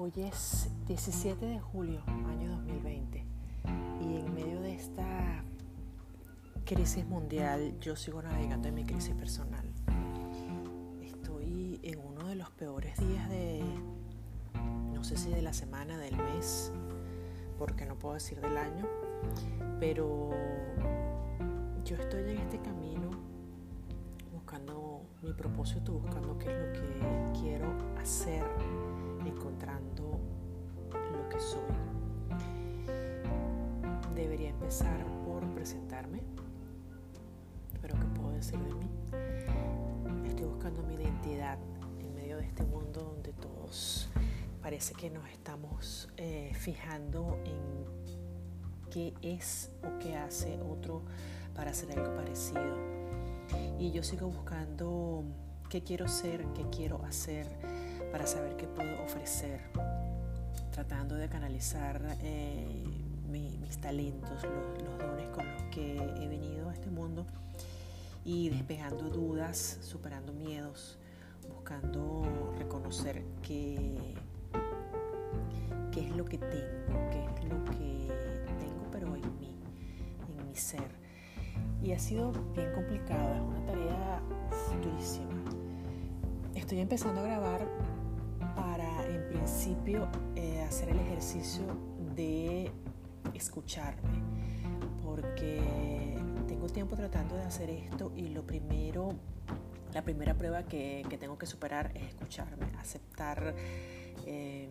Hoy es 17 de julio, año 2020, y en medio de esta crisis mundial yo sigo navegando en mi crisis personal. Estoy en uno de los peores días de, no sé si de la semana, del mes, porque no puedo decir del año, pero yo estoy en este camino buscando mi propósito, buscando qué es lo que quiero hacer empezar por presentarme, pero ¿qué puedo decir de mí? Estoy buscando mi identidad en medio de este mundo donde todos parece que nos estamos eh, fijando en qué es o qué hace otro para hacer algo parecido. Y yo sigo buscando qué quiero ser, qué quiero hacer para saber qué puedo ofrecer, tratando de canalizar eh, mis talentos, los, dones con los que he venido a este mundo y despejando dudas, superando miedos, buscando reconocer qué, qué es lo que tengo, qué es lo que tengo, pero en mí, en mi ser. Y ha sido bien complicado, es una tarea durísima. Estoy empezando a grabar principio eh, hacer el ejercicio de escucharme, porque tengo tiempo tratando de hacer esto y lo primero, la primera prueba que, tengo que superar es escucharme, aceptar, em,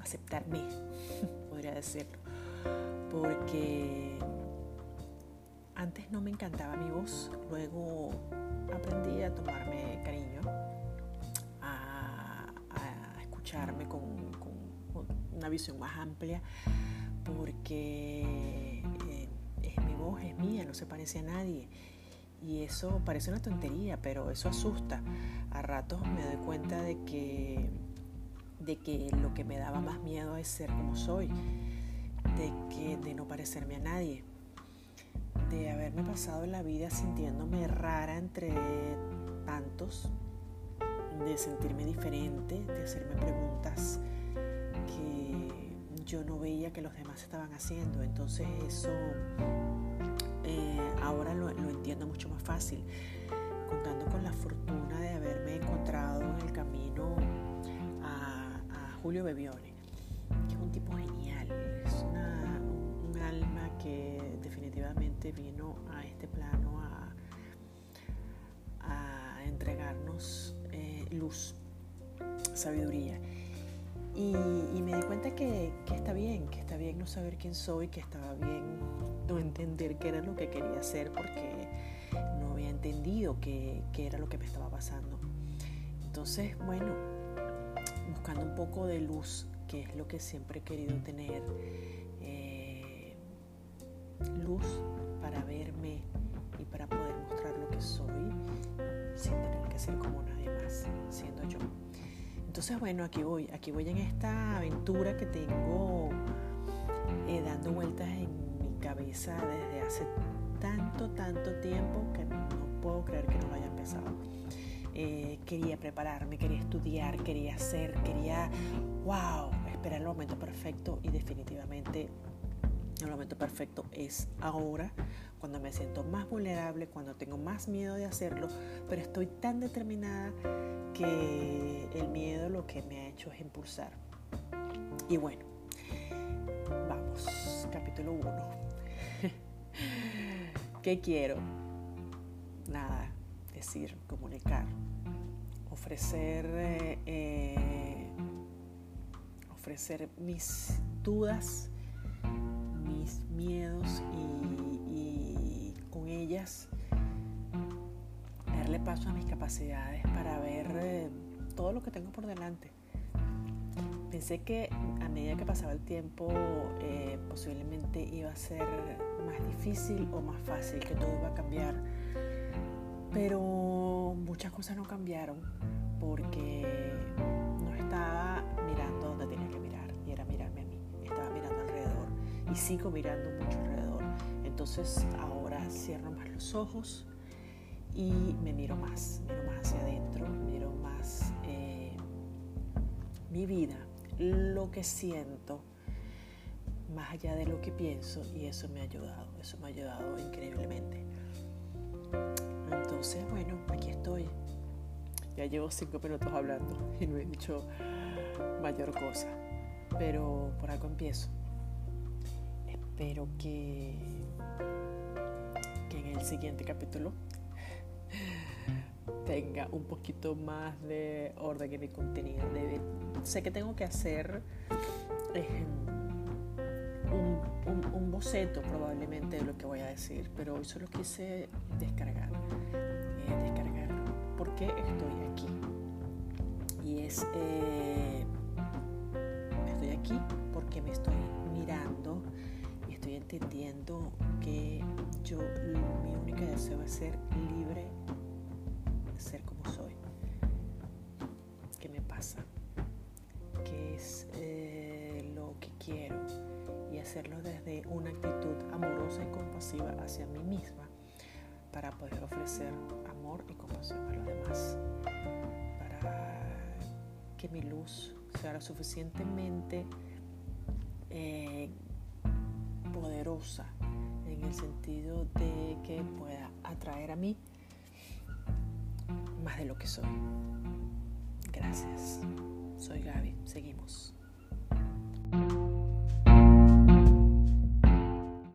aceptarme, podría decirlo, porque antes no me encantaba mi voz, luego aprendí a tomarme cariño con, una visión más amplia, porque eh, es mi voz, es mía, no se parece a nadie. Y eso parece una tontería, pero eso asusta. A ratos me doy cuenta de que, de que lo que me daba más miedo es ser como soy, de, que, de no parecerme a nadie, de haberme pasado la vida sintiéndome rara entre tantos de sentirme diferente, de hacerme preguntas que yo no veía que los demás estaban haciendo. Entonces eso eh, ahora lo, entiendo mucho más fácil, contando con la fortuna de haberme encontrado en el camino a, Julio Bebione, que es un tipo genial, es un alma que definitivamente vino a este plano a, a entregarnos luz, sabiduría. Y, me bien no saber quién soy, que estaba bien no entender qué era lo que quería hacer porque no había entendido qué, era lo que me estaba pasando. Entonces, bueno, buscando un poco de luz, que es lo que siempre he querido tener, eh, luz para verme y para poder mostrar lo que soy sin tener que ser como nadie más, siendo yo. Entonces, bueno, aquí voy, aquí voy en esta aventura que tengo eh, dando vueltas en mi cabeza desde hace tanto, tanto tiempo que no puedo creer que no lo haya empezado. Eh, quería prepararme, quería estudiar, quería hacer, quería, wow, esperar el momento perfecto y definitivamente el momento perfecto es ahora, cuando me siento más vulnerable, cuando tengo más miedo de hacerlo, pero estoy tan determinada que el miedo lo que me ha hecho es impulsar. Y bueno, 1. ¿Qué quiero? Nada, decir, comunicar, ofrecer, eh, ofrecer mis dudas miedos y, con ellas darle paso a mis capacidades para ver eh, todo lo que tengo por delante. Pensé que a medida que pasaba el tiempo eh, posiblemente iba a ser más difícil o más fácil, que todo iba a cambiar. Pero muchas cosas no cambiaron porque no estaba mirando donde tenía que mirar y era mirarme a mí. Estaba mirando alrededor y sigo mirando mucho alrededor. Entonces ahora cierro más los ojos y me miro más, miro más hacia adentro, miro más eh, mi vida, lo que siento más allá de lo que pienso y eso me ha ayudado, eso me ha ayudado increíblemente. Entonces, bueno, aquí estoy. Ya llevo cinco minutos hablando y no he dicho mayor cosa, pero por algo empiezo. Espero que, que en el siguiente capítulo tenga un poquito más de orden en mi contenido. sé que tengo que hacer eh, un, boceto probablemente de lo que voy a decir, pero hoy solo quise descargar, eh, descargar por qué estoy aquí. Y es, eh, estoy aquí porque me estoy mirando y estoy entendiendo que yo, mi único deseo es ser hacerlo desde una actitud amorosa y compasiva hacia mí misma para poder ofrecer amor y compasión a los demás. Para que mi luz sea lo suficientemente eh, poderosa en el sentido de que pueda atraer a mí más de lo que soy. Gracias. Soy Gaby. Seguimos.